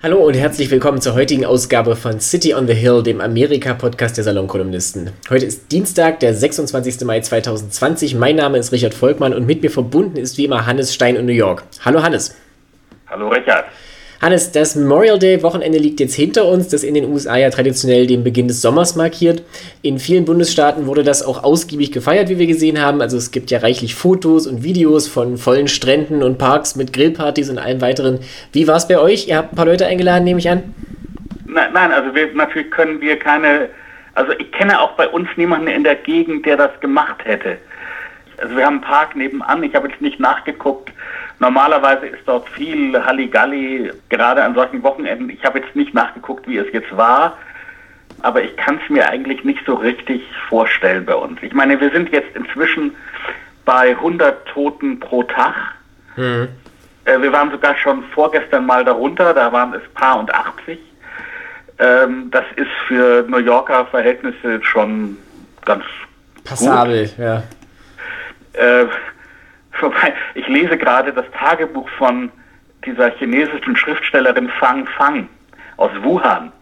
Hallo und herzlich willkommen zur heutigen Ausgabe von City on the Hill, dem Amerika-Podcast der Salonkolumnisten. Heute ist Dienstag, der 26. Mai 2020. Mein Name ist Richard Volkmann und mit mir verbunden ist wie immer Hannes Stein in New York. Hallo Hannes. Hallo Richard. Hannes, das Memorial Day Wochenende liegt jetzt hinter uns, das in den USA ja traditionell den Beginn des Sommers markiert. In vielen Bundesstaaten wurde das auch ausgiebig gefeiert, wie wir gesehen haben. Also es gibt ja reichlich Fotos und Videos von vollen Stränden und Parks mit Grillpartys und allem weiteren. Wie war es bei euch? Ihr habt ein paar Leute eingeladen, nehme ich an? Nein, nein also wir, natürlich können wir keine, also ich kenne auch bei uns niemanden in der Gegend, der das gemacht hätte. Also wir haben einen Park nebenan, ich habe jetzt nicht nachgeguckt, Normalerweise ist dort viel Halligalli, gerade an solchen Wochenenden. Ich habe jetzt nicht nachgeguckt, wie es jetzt war, aber ich kann es mir eigentlich nicht so richtig vorstellen bei uns. Ich meine, wir sind jetzt inzwischen bei 100 Toten pro Tag. Mhm. Äh, wir waren sogar schon vorgestern mal darunter, da waren es paar und 80. Ähm, das ist für New Yorker Verhältnisse schon ganz passabel, gut. ja. Äh, ich lese gerade das Tagebuch von dieser chinesischen Schriftstellerin Fang Fang aus Wuhan.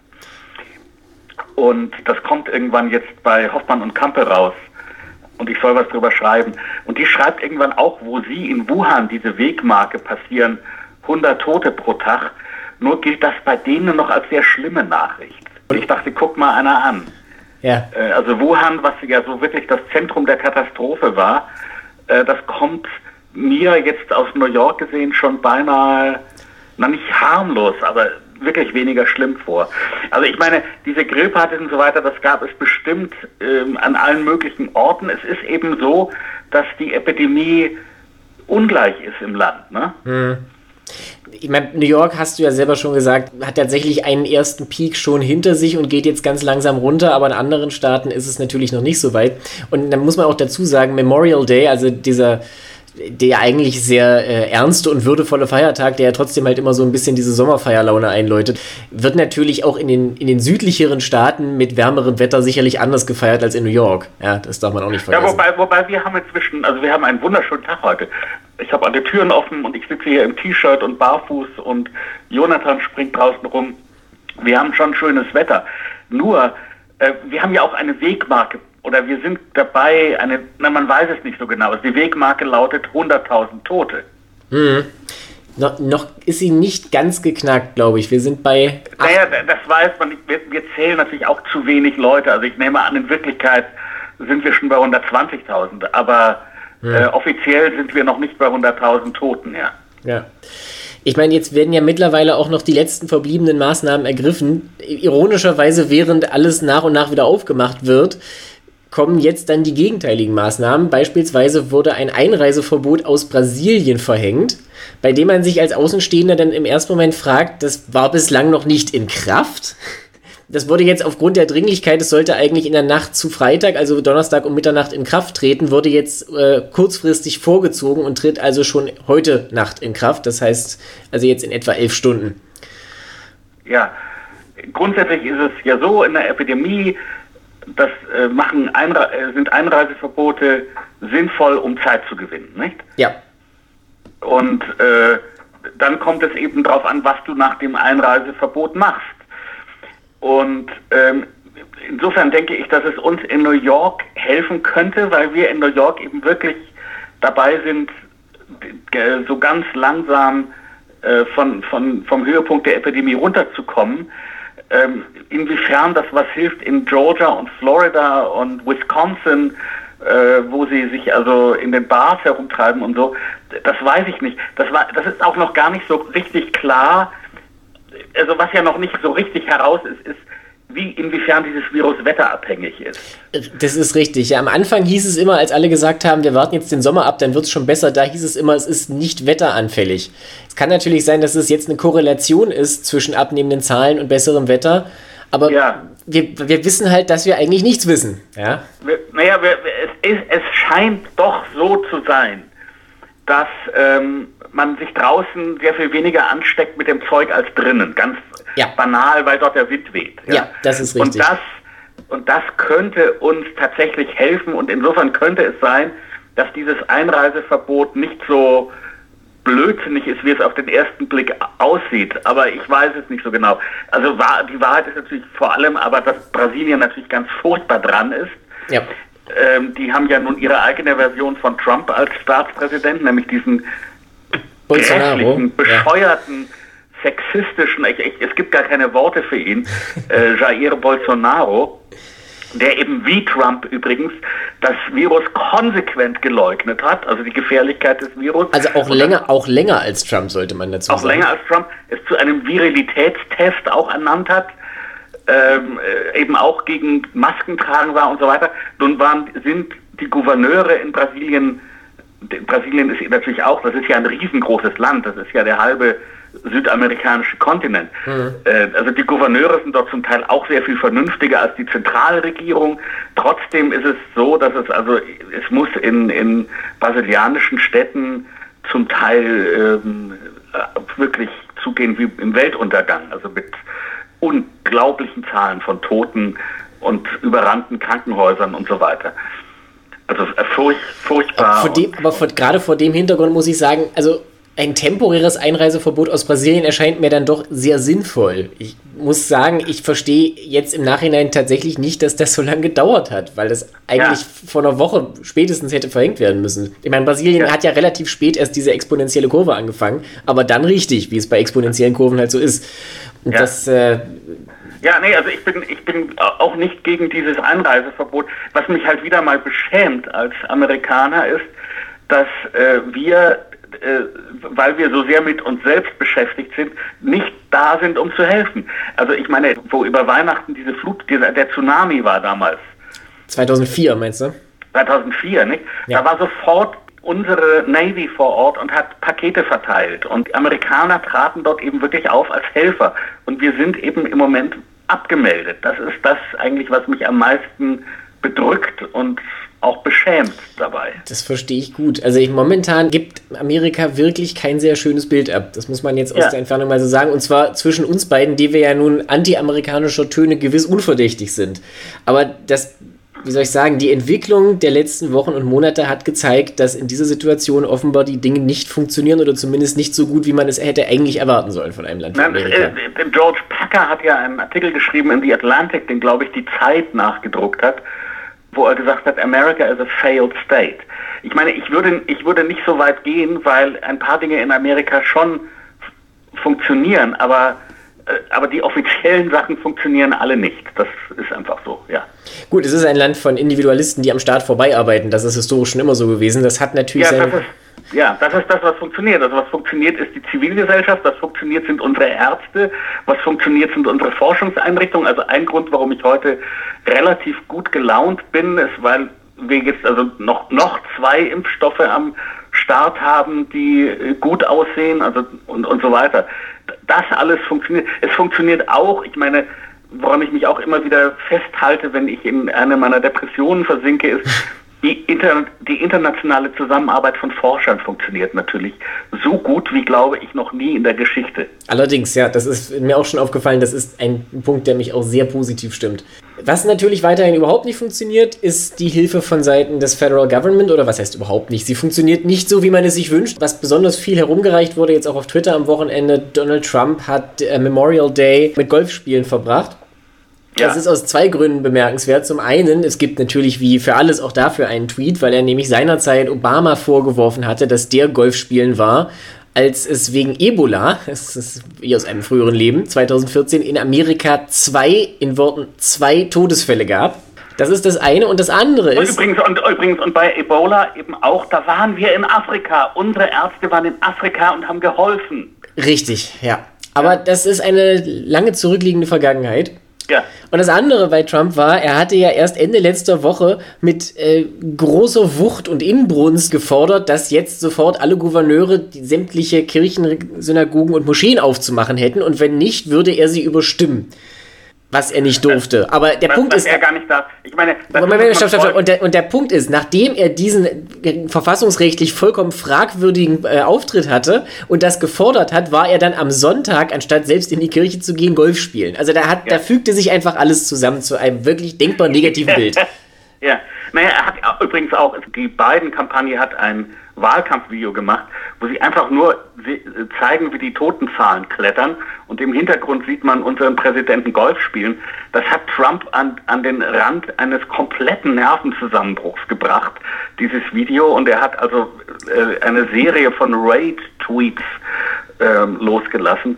Und das kommt irgendwann jetzt bei Hoffmann und Kampe raus. Und ich soll was drüber schreiben. Und die schreibt irgendwann auch, wo sie in Wuhan diese Wegmarke passieren, 100 Tote pro Tag. Nur gilt das bei denen noch als sehr schlimme Nachricht. Und ich dachte, guck mal einer an. Ja. Äh, also Wuhan, was ja so wirklich das Zentrum der Katastrophe war, äh, das kommt mir jetzt aus New York gesehen schon beinahe, na nicht harmlos, aber wirklich weniger schlimm vor. Also ich meine, diese Grillpartys und so weiter, das gab es bestimmt ähm, an allen möglichen Orten. Es ist eben so, dass die Epidemie ungleich ist im Land. Ne? Hm. Ich meine, New York, hast du ja selber schon gesagt, hat tatsächlich einen ersten Peak schon hinter sich und geht jetzt ganz langsam runter, aber in anderen Staaten ist es natürlich noch nicht so weit. Und dann muss man auch dazu sagen, Memorial Day, also dieser der eigentlich sehr äh, ernste und würdevolle Feiertag, der ja trotzdem halt immer so ein bisschen diese Sommerfeierlaune einläutet, wird natürlich auch in den, in den südlicheren Staaten mit wärmerem Wetter sicherlich anders gefeiert als in New York. Ja, das darf man auch nicht vergessen. Ja, wobei, wobei wir haben inzwischen, also wir haben einen wunderschönen Tag heute. Ich habe alle Türen offen und ich sitze hier im T-Shirt und barfuß und Jonathan springt draußen rum. Wir haben schon schönes Wetter. Nur, äh, wir haben ja auch eine Wegmarke oder wir sind dabei, eine, na, man weiß es nicht so genau, die Wegmarke lautet 100.000 Tote. Mhm. No, noch ist sie nicht ganz geknackt, glaube ich. Wir sind bei. Naja, das weiß man nicht. Wir, wir, zählen natürlich auch zu wenig Leute. Also ich nehme an, in Wirklichkeit sind wir schon bei 120.000. Aber mhm. äh, offiziell sind wir noch nicht bei 100.000 Toten, ja. Ja. Ich meine, jetzt werden ja mittlerweile auch noch die letzten verbliebenen Maßnahmen ergriffen. Ironischerweise, während alles nach und nach wieder aufgemacht wird, kommen jetzt dann die gegenteiligen Maßnahmen. Beispielsweise wurde ein Einreiseverbot aus Brasilien verhängt, bei dem man sich als Außenstehender dann im ersten Moment fragt, das war bislang noch nicht in Kraft. Das wurde jetzt aufgrund der Dringlichkeit, es sollte eigentlich in der Nacht zu Freitag, also Donnerstag um Mitternacht in Kraft treten, wurde jetzt äh, kurzfristig vorgezogen und tritt also schon heute Nacht in Kraft. Das heißt also jetzt in etwa elf Stunden. Ja, grundsätzlich ist es ja so, in der Epidemie das äh, machen Einre äh, sind Einreiseverbote sinnvoll, um Zeit zu gewinnen, nicht? Ja. Und äh, dann kommt es eben darauf an, was du nach dem Einreiseverbot machst. Und ähm, insofern denke ich, dass es uns in New York helfen könnte, weil wir in New York eben wirklich dabei sind, so ganz langsam äh, von, von, vom Höhepunkt der Epidemie runterzukommen ähm, inwiefern das was hilft in Georgia und Florida und Wisconsin, äh, wo sie sich also in den Bars herumtreiben und so, das weiß ich nicht. Das, war, das ist auch noch gar nicht so richtig klar. Also was ja noch nicht so richtig heraus ist, ist, wie inwiefern dieses Virus wetterabhängig ist. Das ist richtig. Ja, am Anfang hieß es immer, als alle gesagt haben, wir warten jetzt den Sommer ab, dann wird es schon besser, da hieß es immer, es ist nicht wetteranfällig. Es kann natürlich sein, dass es jetzt eine Korrelation ist zwischen abnehmenden Zahlen und besserem Wetter, aber ja. wir, wir wissen halt, dass wir eigentlich nichts wissen. Ja? Wir, naja, wir, es, ist, es scheint doch so zu sein, dass ähm, man sich draußen sehr viel weniger ansteckt mit dem Zeug als drinnen. Ganz ja. banal, weil dort der Wind weht. Ja, ja das ist richtig. Und das, und das könnte uns tatsächlich helfen und insofern könnte es sein, dass dieses Einreiseverbot nicht so blödsinnig ist, wie es auf den ersten Blick aussieht. Aber ich weiß es nicht so genau. Also die Wahrheit ist natürlich vor allem aber, dass Brasilien natürlich ganz furchtbar dran ist. Ja. Ähm, die haben ja nun ihre eigene Version von Trump als Staatspräsident, nämlich diesen bescheuerten, ja. Sexistischen, ich, ich, es gibt gar keine Worte für ihn, äh, Jair Bolsonaro der eben wie Trump übrigens das Virus konsequent geleugnet hat, also die Gefährlichkeit des Virus. Also auch länger, auch länger als Trump sollte man dazu auch sagen. Auch länger als Trump es zu einem Virilitätstest auch ernannt hat, ähm, äh, eben auch gegen Masken tragen war und so weiter. Nun waren, sind die Gouverneure in Brasilien, Brasilien ist natürlich auch, das ist ja ein riesengroßes Land, das ist ja der halbe südamerikanische Kontinent. Mhm. Äh, also die Gouverneure sind dort zum Teil auch sehr viel vernünftiger als die Zentralregierung. Trotzdem ist es so, dass es also, es muss in, in brasilianischen Städten zum Teil ähm, wirklich zugehen wie im Weltuntergang, also mit unglaublichen Zahlen von Toten und überrannten Krankenhäusern und so weiter. Also äh, furch, furchtbar. Aber, vor dem, aber vor, gerade vor dem Hintergrund muss ich sagen, also ein temporäres Einreiseverbot aus Brasilien erscheint mir dann doch sehr sinnvoll. Ich muss sagen, ich verstehe jetzt im Nachhinein tatsächlich nicht, dass das so lange gedauert hat, weil das eigentlich ja. vor einer Woche spätestens hätte verhängt werden müssen. Ich meine, Brasilien ja. hat ja relativ spät erst diese exponentielle Kurve angefangen, aber dann richtig, wie es bei exponentiellen Kurven halt so ist. Und ja. das. Äh, ja, nee, also ich bin, ich bin auch nicht gegen dieses Einreiseverbot. Was mich halt wieder mal beschämt als Amerikaner ist, dass äh, wir äh, weil wir so sehr mit uns selbst beschäftigt sind, nicht da sind, um zu helfen. Also ich meine, wo über Weihnachten diese Flut, dieser, der Tsunami war damals. 2004 meinst du? 2004, nicht? Ja. Da war sofort unsere Navy vor Ort und hat Pakete verteilt. Und die Amerikaner traten dort eben wirklich auf als Helfer. Und wir sind eben im Moment abgemeldet. Das ist das eigentlich, was mich am meisten bedrückt und auch beschämt dabei. Das verstehe ich gut. Also ich, momentan gibt Amerika wirklich kein sehr schönes Bild ab. Das muss man jetzt aus ja. der Entfernung mal so sagen. Und zwar zwischen uns beiden, die wir ja nun anti-amerikanischer Töne gewiss unverdächtig sind. Aber das, wie soll ich sagen, die Entwicklung der letzten Wochen und Monate hat gezeigt, dass in dieser Situation offenbar die Dinge nicht funktionieren oder zumindest nicht so gut, wie man es hätte eigentlich erwarten sollen von einem Land wie Amerika. Äh, George Packer hat ja einen Artikel geschrieben in The Atlantic, den glaube ich die Zeit nachgedruckt hat wo er gesagt hat, America is a failed state. Ich meine, ich würde, ich würde nicht so weit gehen, weil ein paar Dinge in Amerika schon funktionieren, aber, äh, aber die offiziellen Sachen funktionieren alle nicht. Das ist einfach so, ja. Gut, es ist ein Land von Individualisten, die am Staat vorbeiarbeiten. Das ist historisch schon immer so gewesen. Das hat natürlich ja, seine ja, das ist das, was funktioniert. Also was funktioniert, ist die Zivilgesellschaft, was funktioniert, sind unsere Ärzte, was funktioniert, sind unsere Forschungseinrichtungen. Also ein Grund, warum ich heute relativ gut gelaunt bin, ist, weil wir jetzt also noch, noch zwei Impfstoffe am Start haben, die äh, gut aussehen also und, und so weiter. Das alles funktioniert. Es funktioniert auch, ich meine, woran ich mich auch immer wieder festhalte, wenn ich in eine meiner Depressionen versinke, ist, die, inter, die internationale Zusammenarbeit von Forschern funktioniert natürlich so gut wie, glaube ich, noch nie in der Geschichte. Allerdings, ja, das ist mir auch schon aufgefallen, das ist ein Punkt, der mich auch sehr positiv stimmt. Was natürlich weiterhin überhaupt nicht funktioniert, ist die Hilfe von Seiten des Federal Government oder was heißt überhaupt nicht? Sie funktioniert nicht so, wie man es sich wünscht. Was besonders viel herumgereicht wurde, jetzt auch auf Twitter am Wochenende, Donald Trump hat äh, Memorial Day mit Golfspielen verbracht. Ja. Das ist aus zwei Gründen bemerkenswert. Zum einen, es gibt natürlich wie für alles auch dafür einen Tweet, weil er nämlich seinerzeit Obama vorgeworfen hatte, dass der Golfspielen war, als es wegen Ebola, das ist wie aus einem früheren Leben, 2014 in Amerika zwei, in Worten zwei Todesfälle gab. Das ist das eine und das andere ist. Und übrigens, und übrigens, und bei Ebola eben auch, da waren wir in Afrika. Unsere Ärzte waren in Afrika und haben geholfen. Richtig, ja. Aber das ist eine lange zurückliegende Vergangenheit. Ja. Und das andere bei Trump war, er hatte ja erst Ende letzter Woche mit äh, großer Wucht und Inbrunst gefordert, dass jetzt sofort alle Gouverneure die sämtliche Kirchen, Synagogen und Moscheen aufzumachen hätten und wenn nicht, würde er sie überstimmen was er nicht durfte. Aber der was, Punkt was ist. er gar nicht darf. Ich meine, stopp, stopp, stopp. Und, der, und der Punkt ist, nachdem er diesen verfassungsrechtlich vollkommen fragwürdigen äh, Auftritt hatte und das gefordert hat, war er dann am Sonntag, anstatt selbst in die Kirche zu gehen, Golf spielen. Also da, hat, ja. da fügte sich einfach alles zusammen zu einem wirklich denkbar negativen Bild. ja, naja, er hat übrigens auch, die beiden Kampagne hat ein Wahlkampfvideo gemacht, wo sie einfach nur zeigen, wie die Totenzahlen klettern und im Hintergrund sieht man unseren Präsidenten Golf spielen. Das hat Trump an, an den Rand eines kompletten Nervenzusammenbruchs gebracht, dieses Video. Und er hat also äh, eine Serie von Raid-Tweets äh, losgelassen.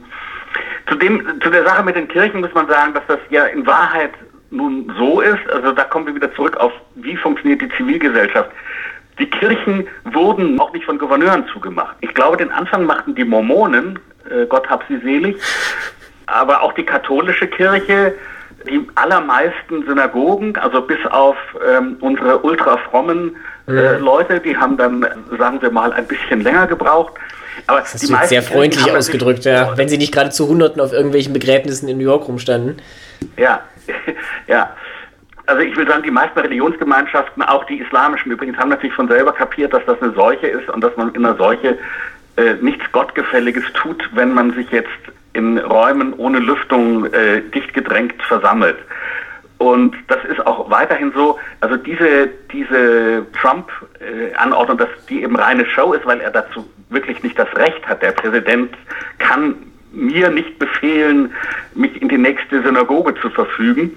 Zu, dem, zu der Sache mit den Kirchen muss man sagen, dass das ja in Wahrheit nun so ist, also da kommen wir wieder zurück auf, wie funktioniert die Zivilgesellschaft. Die Kirchen wurden auch nicht von Gouverneuren zugemacht. Ich glaube, den Anfang machten die Mormonen, äh, Gott hab sie selig, aber auch die katholische Kirche, die allermeisten Synagogen, also bis auf ähm, unsere ultrafrommen äh. Leute, die haben dann, sagen wir mal, ein bisschen länger gebraucht. Aber das du sehr freundlich ausgedrückt, ja. Wenn sie nicht gerade zu Hunderten auf irgendwelchen Begräbnissen in New York rumstanden. Ja, ja. Also ich will sagen, die meisten Religionsgemeinschaften, auch die islamischen übrigens, haben natürlich von selber kapiert, dass das eine Seuche ist und dass man in einer Seuche äh, nichts Gottgefälliges tut, wenn man sich jetzt in Räumen ohne Lüftung äh, dicht gedrängt versammelt. Und das ist auch weiterhin so. Also diese, diese Trump-Anordnung, dass die eben reine Show ist, weil er dazu wirklich nicht das Recht hat. Der Präsident kann mir nicht befehlen, mich in die nächste Synagoge zu verfügen.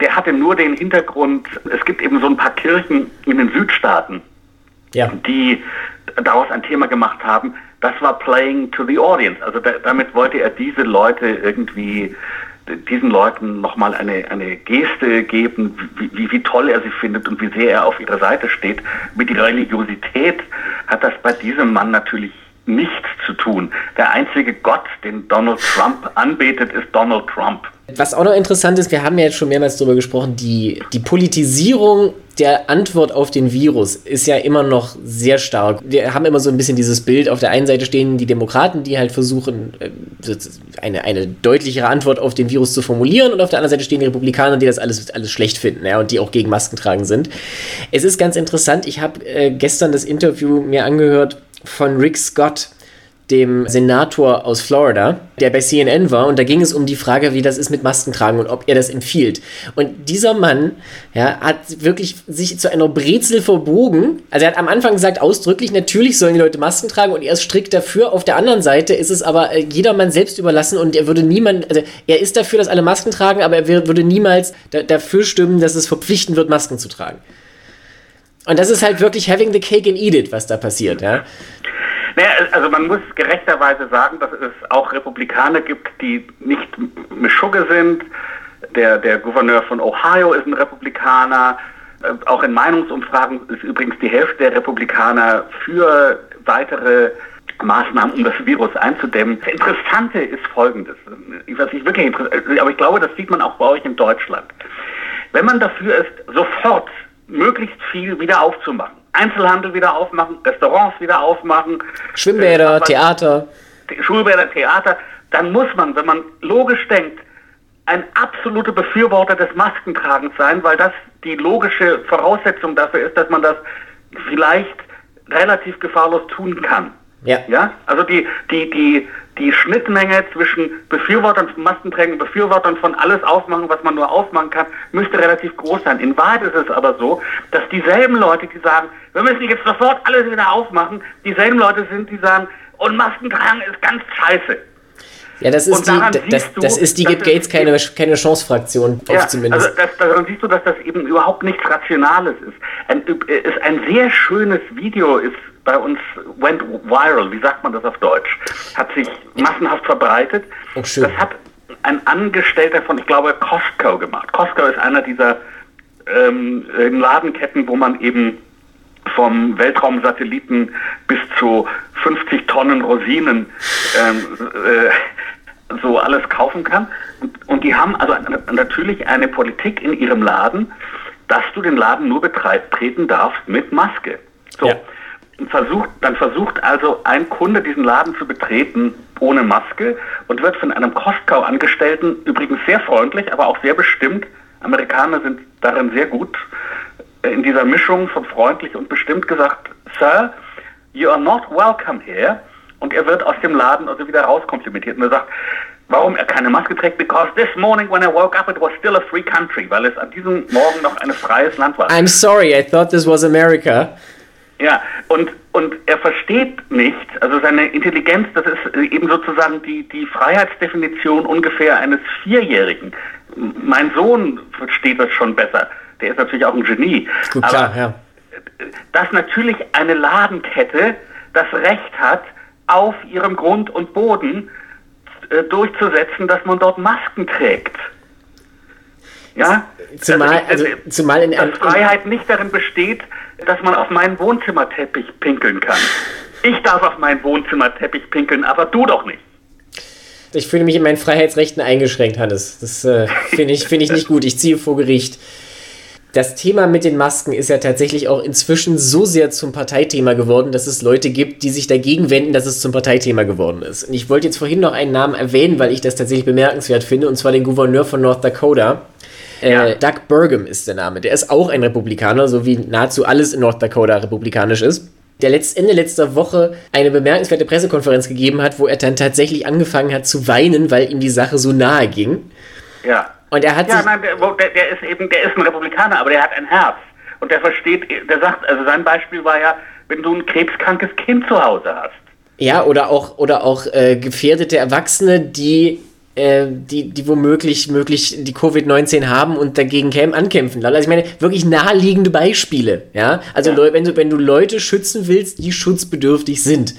Der hatte nur den Hintergrund, es gibt eben so ein paar Kirchen in den Südstaaten, ja. die daraus ein Thema gemacht haben. Das war Playing to the Audience. Also da, damit wollte er diese Leute irgendwie diesen Leuten nochmal eine, eine Geste geben, wie, wie, wie toll er sie findet und wie sehr er auf ihrer Seite steht. Mit der Religiosität hat das bei diesem Mann natürlich nichts zu tun. Der einzige Gott, den Donald Trump anbetet, ist Donald Trump. Was auch noch interessant ist, wir haben ja jetzt schon mehrmals darüber gesprochen, die, die Politisierung der Antwort auf den Virus ist ja immer noch sehr stark. Wir haben immer so ein bisschen dieses Bild, auf der einen Seite stehen die Demokraten, die halt versuchen, äh, eine, eine deutlichere Antwort auf den Virus zu formulieren und auf der anderen Seite stehen die Republikaner, die das alles, alles schlecht finden ja, und die auch gegen Masken tragen sind. Es ist ganz interessant, ich habe äh, gestern das Interview mir angehört von Rick Scott, dem Senator aus Florida, der bei CNN war, und da ging es um die Frage, wie das ist mit Maskentragen und ob er das empfiehlt. Und dieser Mann ja, hat wirklich sich zu einer Brezel verbogen. Also er hat am Anfang gesagt, ausdrücklich, natürlich sollen die Leute Masken tragen und er ist strikt dafür. Auf der anderen Seite ist es aber äh, jedermann selbst überlassen und er würde niemand, also er ist dafür, dass alle Masken tragen, aber er würde niemals da, dafür stimmen, dass es verpflichtend wird, Masken zu tragen. Und das ist halt wirklich having the cake and eat it, was da passiert, ja. Naja, also man muss gerechterweise sagen, dass es auch Republikaner gibt, die nicht Mischugge sind. Der, der Gouverneur von Ohio ist ein Republikaner. Äh, auch in Meinungsumfragen ist übrigens die Hälfte der Republikaner für weitere Maßnahmen, um das Virus einzudämmen. Das Interessante ist Folgendes, was ich wirklich aber ich glaube, das sieht man auch bei euch in Deutschland. Wenn man dafür ist, sofort möglichst viel wieder aufzumachen, Einzelhandel wieder aufmachen, Restaurants wieder aufmachen. Schwimmbäder, äh, Theater. Schulbäder, Theater. Dann muss man, wenn man logisch denkt, ein absoluter Befürworter des Maskentragens sein, weil das die logische Voraussetzung dafür ist, dass man das vielleicht relativ gefahrlos tun kann. Ja. Ja? Also die, die, die, die Schnittmenge zwischen Befürwortern von Maskenträgen und Befürwortern von alles aufmachen, was man nur aufmachen kann, müsste relativ groß sein. In Wahrheit ist es aber so, dass dieselben Leute, die sagen, wir müssen jetzt sofort alles wieder aufmachen, dieselben Leute sind, die sagen, und Maskentragen ist ganz scheiße. Ja, das ist die, das, du, das ist die gibt Gates keine, keine Chance-Fraktion ja, zumindest. Also das, daran siehst du, dass das eben überhaupt nichts Rationales ist. Ein, ist ein sehr schönes Video ist bei uns went viral, wie sagt man das auf Deutsch, hat sich massenhaft verbreitet. Oh, das hat ein Angestellter von, ich glaube, Costco gemacht. Costco ist einer dieser ähm, Ladenketten, wo man eben vom Weltraumsatelliten bis zu 50 Tonnen Rosinen ähm, äh, so alles kaufen kann. Und, und die haben also natürlich eine Politik in ihrem Laden, dass du den Laden nur betreten darfst mit Maske. So. Ja versucht, dann versucht also ein Kunde diesen Laden zu betreten ohne Maske und wird von einem Costco-Angestellten übrigens sehr freundlich, aber auch sehr bestimmt. Amerikaner sind darin sehr gut äh, in dieser Mischung von freundlich und bestimmt gesagt, Sir, you are not welcome here. Und er wird aus dem Laden also wieder rauskomplimentiert. Und er sagt, warum er keine Maske trägt, because this morning when I woke up it was still a free country, weil es an diesem Morgen noch ein freies Land war. I'm sorry, I thought this was America. Ja, und Und er versteht nicht, also seine Intelligenz, das ist eben sozusagen die, die Freiheitsdefinition ungefähr eines Vierjährigen. Mein Sohn versteht das schon besser. Der ist natürlich auch ein Genie. Gut, klar, ja. Dass natürlich eine Ladenkette das Recht hat, auf ihrem Grund und Boden äh, durchzusetzen, dass man dort Masken trägt. Ja? Zumal, also, zumal in, dass Freiheit nicht darin besteht, dass man auf meinen Wohnzimmerteppich pinkeln kann. Ich darf auf meinen Wohnzimmerteppich pinkeln, aber du doch nicht. Ich fühle mich in meinen Freiheitsrechten eingeschränkt, Hannes. Das äh, finde ich, find ich nicht gut. Ich ziehe vor Gericht. Das Thema mit den Masken ist ja tatsächlich auch inzwischen so sehr zum Parteithema geworden, dass es Leute gibt, die sich dagegen wenden, dass es zum Parteithema geworden ist. Und ich wollte jetzt vorhin noch einen Namen erwähnen, weil ich das tatsächlich bemerkenswert finde, und zwar den Gouverneur von North Dakota. Äh, ja. Doug Burgum ist der Name. Der ist auch ein Republikaner, so wie nahezu alles in North Dakota republikanisch ist der letzt, Ende letzter Woche eine bemerkenswerte Pressekonferenz gegeben hat, wo er dann tatsächlich angefangen hat zu weinen, weil ihm die Sache so nahe ging. Ja. Und er hat ja, nein, der, der, ist eben, der ist ein Republikaner, aber der hat ein Herz. Und der versteht, der sagt, also sein Beispiel war ja, wenn du ein krebskrankes Kind zu Hause hast. Ja, oder auch, oder auch äh, gefährdete Erwachsene, die äh, die, die womöglich möglich die Covid-19 haben und dagegen kämen, ankämpfen. Also ich meine, wirklich naheliegende Beispiele, ja. Also ja. wenn du, wenn du Leute schützen willst, die schutzbedürftig sind.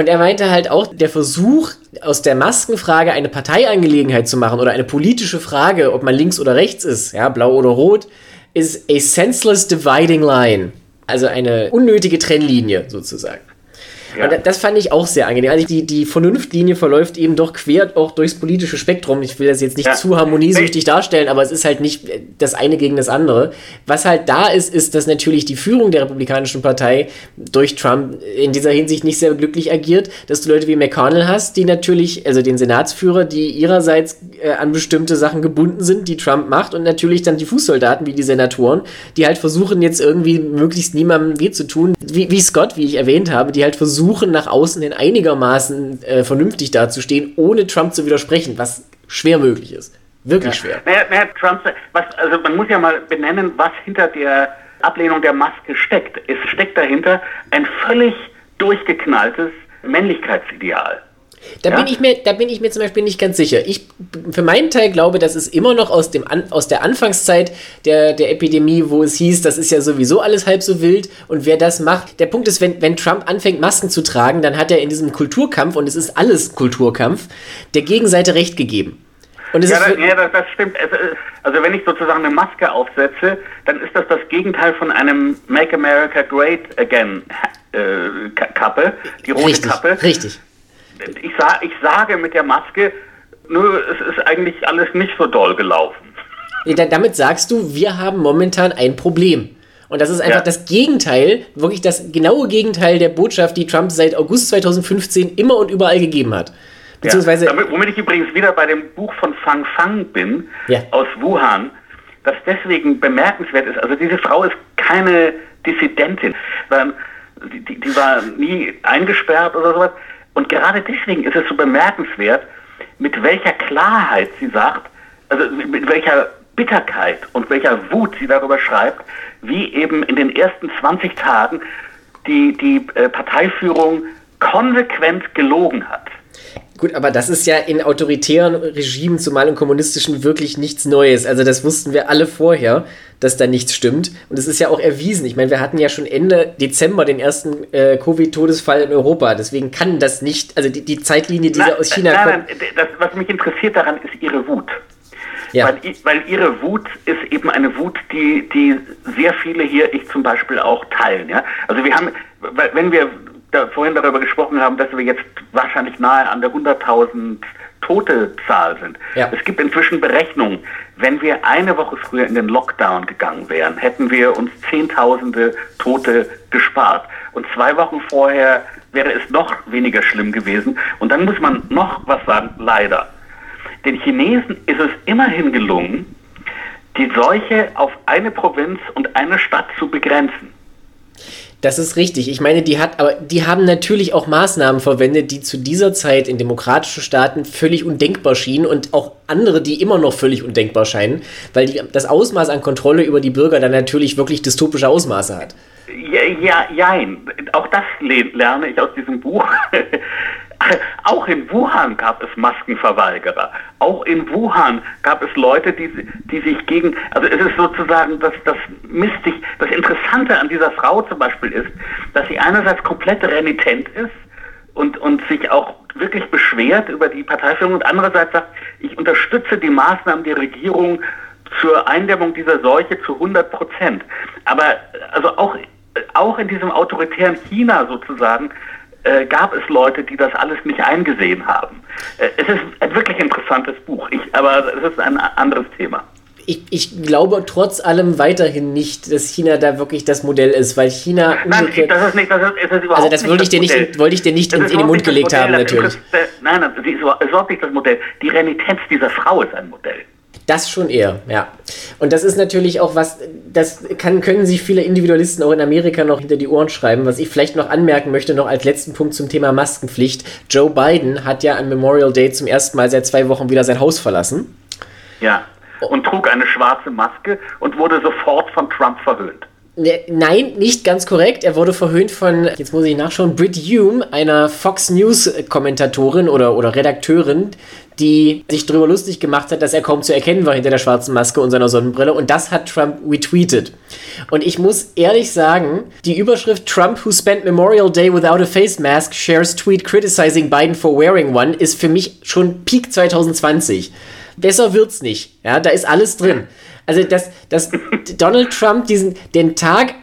Und er meinte halt auch, der Versuch, aus der Maskenfrage eine Parteiangelegenheit zu machen oder eine politische Frage, ob man links oder rechts ist, ja, blau oder rot, ist a senseless dividing line. Also eine unnötige Trennlinie sozusagen. Ja. Und das fand ich auch sehr angenehm. Also die, die Vernunftlinie verläuft eben doch quer auch durchs politische Spektrum. Ich will das jetzt nicht ja. zu harmoniesüchtig darstellen, aber es ist halt nicht das eine gegen das andere. Was halt da ist, ist, dass natürlich die Führung der Republikanischen Partei durch Trump in dieser Hinsicht nicht sehr glücklich agiert, dass du Leute wie McConnell hast, die natürlich, also den Senatsführer, die ihrerseits äh, an bestimmte Sachen gebunden sind, die Trump macht und natürlich dann die Fußsoldaten wie die Senatoren, die halt versuchen jetzt irgendwie möglichst niemandem weh zu tun, wie, wie Scott, wie ich erwähnt habe, die halt versuchen, versuchen nach außen hin einigermaßen äh, vernünftig dazustehen, ohne Trump zu widersprechen, was schwer möglich ist. Wirklich ja. schwer. Naja, naja, Trump, was, also man muss ja mal benennen, was hinter der Ablehnung der Maske steckt. Es steckt dahinter ein völlig durchgeknalltes Männlichkeitsideal. Da, ja? bin ich mir, da bin ich mir zum Beispiel nicht ganz sicher. Ich für meinen Teil glaube, das ist immer noch aus, dem, aus der Anfangszeit der, der Epidemie, wo es hieß, das ist ja sowieso alles halb so wild und wer das macht. Der Punkt ist, wenn, wenn Trump anfängt, Masken zu tragen, dann hat er in diesem Kulturkampf, und es ist alles Kulturkampf, der Gegenseite recht gegeben. Und ja, das, ja das, das, stimmt. Also wenn ich sozusagen eine Maske aufsetze, dann ist das das Gegenteil von einem Make America Great Again äh, Kappe, die rote richtig, Kappe. Richtig ich, sa ich sage mit der Maske, nö, es ist eigentlich alles nicht so doll gelaufen. Damit sagst du, wir haben momentan ein Problem. Und das ist einfach ja. das Gegenteil, wirklich das genaue Gegenteil der Botschaft, die Trump seit August 2015 immer und überall gegeben hat. Beziehungsweise. Ja, damit, womit ich übrigens wieder bei dem Buch von Fang Fang bin, ja. aus Wuhan, das deswegen bemerkenswert ist. Also diese Frau ist keine Dissidentin. Die, die war nie eingesperrt oder sowas. Und gerade deswegen ist es so bemerkenswert, mit welcher Klarheit sie sagt, also mit welcher Bitterkeit und welcher Wut sie darüber schreibt, wie eben in den ersten 20 Tagen die, die äh, Parteiführung konsequent gelogen hat. Gut, aber das ist ja in autoritären Regimen, zumal in kommunistischen, wirklich nichts Neues. Also das wussten wir alle vorher, dass da nichts stimmt. Und es ist ja auch erwiesen. Ich meine, wir hatten ja schon Ende Dezember den ersten äh, Covid-Todesfall in Europa. Deswegen kann das nicht, also die, die Zeitlinie, die nein, aus China nein, kommt. Nein, das, was mich interessiert daran, ist ihre Wut. Ja. Weil, weil, ihre Wut ist eben eine Wut, die, die sehr viele hier, ich zum Beispiel auch teilen. Ja? Also wir haben, wenn wir da vorhin darüber gesprochen haben, dass wir jetzt wahrscheinlich nahe an der 100.000 tote Zahl sind. Ja. Es gibt inzwischen Berechnungen, wenn wir eine Woche früher in den Lockdown gegangen wären, hätten wir uns Zehntausende Tote gespart. Und zwei Wochen vorher wäre es noch weniger schlimm gewesen. Und dann muss man noch was sagen, leider. Den Chinesen ist es immerhin gelungen, die Seuche auf eine Provinz und eine Stadt zu begrenzen. Das ist richtig. Ich meine, die hat, aber die haben natürlich auch Maßnahmen verwendet, die zu dieser Zeit in demokratischen Staaten völlig undenkbar schienen und auch andere, die immer noch völlig undenkbar scheinen, weil die, das Ausmaß an Kontrolle über die Bürger dann natürlich wirklich dystopische Ausmaße hat. Ja, ja, jein. Auch das lerne ich aus diesem Buch. Auch in Wuhan gab es Maskenverweigerer. Auch in Wuhan gab es Leute, die, die sich gegen, also es ist sozusagen das, das mistig, das Interessante an dieser Frau zum Beispiel ist, dass sie einerseits komplett renitent ist und, und sich auch wirklich beschwert über die Parteiführung und andererseits sagt, ich unterstütze die Maßnahmen der Regierung zur Eindämmung dieser Seuche zu 100 Prozent. Aber also auch, auch in diesem autoritären China sozusagen äh, gab es Leute, die das alles nicht eingesehen haben. Äh, es ist ein wirklich interessantes Buch, ich, aber es ist ein anderes Thema. Ich, ich, glaube trotz allem weiterhin nicht, dass China da wirklich das Modell ist, weil China Nein, das ist nicht, das ist, ist überhaupt Also das wollte ich dir nicht, wollte ich dir nicht in, in den Mund gelegt Modell, haben, natürlich. Nein, nein, das ist überhaupt nicht das Modell. Die Renitenz dieser Frau ist ein Modell. Das schon eher, ja. Und das ist natürlich auch was, das kann, können sich viele Individualisten auch in Amerika noch hinter die Ohren schreiben. Was ich vielleicht noch anmerken möchte, noch als letzten Punkt zum Thema Maskenpflicht. Joe Biden hat ja an Memorial Day zum ersten Mal seit zwei Wochen wieder sein Haus verlassen. Ja, und trug eine schwarze Maske und wurde sofort von Trump verhöhnt. Ne, nein, nicht ganz korrekt. Er wurde verhöhnt von, jetzt muss ich nachschauen, Brit Hume, einer Fox News Kommentatorin oder, oder Redakteurin, die sich darüber lustig gemacht hat, dass er kaum zu erkennen war hinter der schwarzen Maske und seiner Sonnenbrille. Und das hat Trump retweetet. Und ich muss ehrlich sagen, die Überschrift Trump who spent Memorial Day without a face mask shares tweet criticizing Biden for wearing one ist für mich schon Peak 2020. Besser wird's nicht. Ja, da ist alles drin. Also, dass, dass Donald Trump diesen, den Tag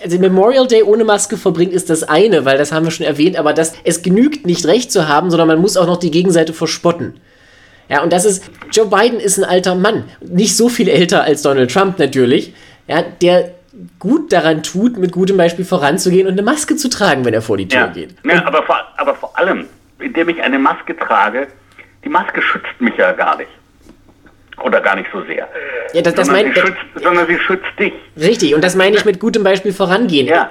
also Memorial Day ohne Maske verbringt, ist das eine, weil das haben wir schon erwähnt, aber das, es genügt nicht recht zu haben, sondern man muss auch noch die Gegenseite verspotten. Ja, und das ist, Joe Biden ist ein alter Mann. Nicht so viel älter als Donald Trump natürlich. Ja, der gut daran tut, mit gutem Beispiel voranzugehen und eine Maske zu tragen, wenn er vor die Tür ja. geht. Ja, aber vor, aber vor allem, indem ich eine Maske trage, die Maske schützt mich ja gar nicht. Oder gar nicht so sehr. Ja, das, das sondern, mein, sie schützt, sondern sie schützt dich. Richtig, und das meine ich mit gutem Beispiel vorangehen. Ja,